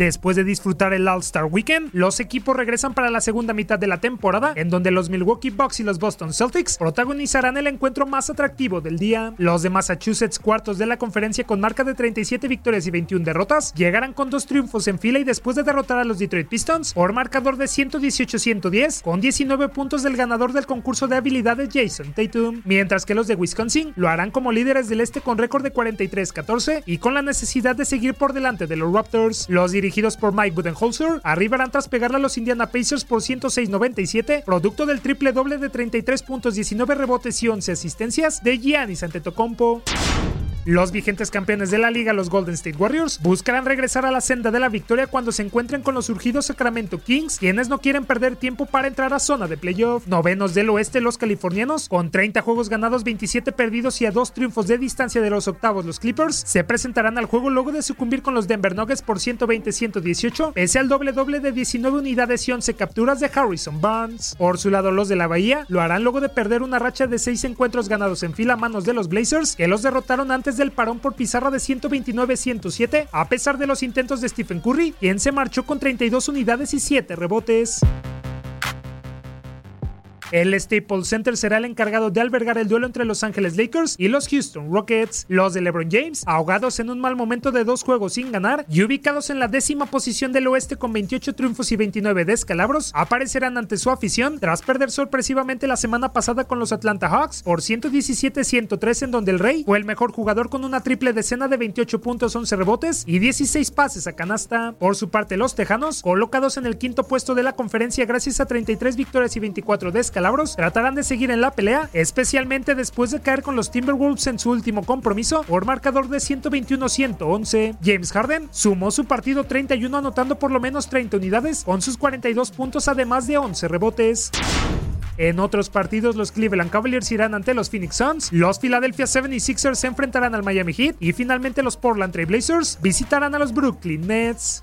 Después de disfrutar el All-Star Weekend, los equipos regresan para la segunda mitad de la temporada, en donde los Milwaukee Bucks y los Boston Celtics protagonizarán el encuentro más atractivo del día. Los de Massachusetts, cuartos de la conferencia con marca de 37 victorias y 21 derrotas, llegarán con dos triunfos en fila y después de derrotar a los Detroit Pistons por marcador de 118-110, con 19 puntos del ganador del concurso de habilidades Jason Tatum, mientras que los de Wisconsin lo harán como líderes del este con récord de 43-14 y con la necesidad de seguir por delante de los Raptors. Los dirigidos por Mike Budenholzer, arribarán tras pegarle a los Indiana Pacers por 106-97, producto del triple doble de 33 puntos, 19 rebotes y 11 asistencias de Giannis Antetokounmpo. Los vigentes campeones de la liga, los Golden State Warriors, buscarán regresar a la senda de la victoria cuando se encuentren con los surgidos Sacramento Kings, quienes no quieren perder tiempo para entrar a zona de playoff. Novenos del oeste, los californianos, con 30 juegos ganados, 27 perdidos y a dos triunfos de distancia de los octavos, los Clippers, se presentarán al juego luego de sucumbir con los Denver Nuggets por 120-118, pese al doble doble de 19 unidades y 11 capturas de Harrison Barnes. Por su lado, los de la Bahía lo harán luego de perder una racha de 6 encuentros ganados en fila a manos de los Blazers, que los derrotaron antes del parón por pizarra de 129-107, a pesar de los intentos de Stephen Curry, quien se marchó con 32 unidades y 7 rebotes. El Staples Center será el encargado de albergar el duelo entre Los Ángeles Lakers y los Houston Rockets. Los de LeBron James, ahogados en un mal momento de dos juegos sin ganar y ubicados en la décima posición del oeste con 28 triunfos y 29 descalabros, aparecerán ante su afición tras perder sorpresivamente la semana pasada con los Atlanta Hawks por 117-103 en donde el Rey fue el mejor jugador con una triple decena de 28 puntos, 11 rebotes y 16 pases a canasta. Por su parte, los Tejanos, colocados en el quinto puesto de la conferencia gracias a 33 victorias y 24 descalabros, tratarán de seguir en la pelea, especialmente después de caer con los Timberwolves en su último compromiso por marcador de 121-111. James Harden sumó su partido 31 anotando por lo menos 30 unidades con sus 42 puntos además de 11 rebotes. En otros partidos, los Cleveland Cavaliers irán ante los Phoenix Suns, los Philadelphia 76ers se enfrentarán al Miami Heat y finalmente los Portland Trail Blazers visitarán a los Brooklyn Nets.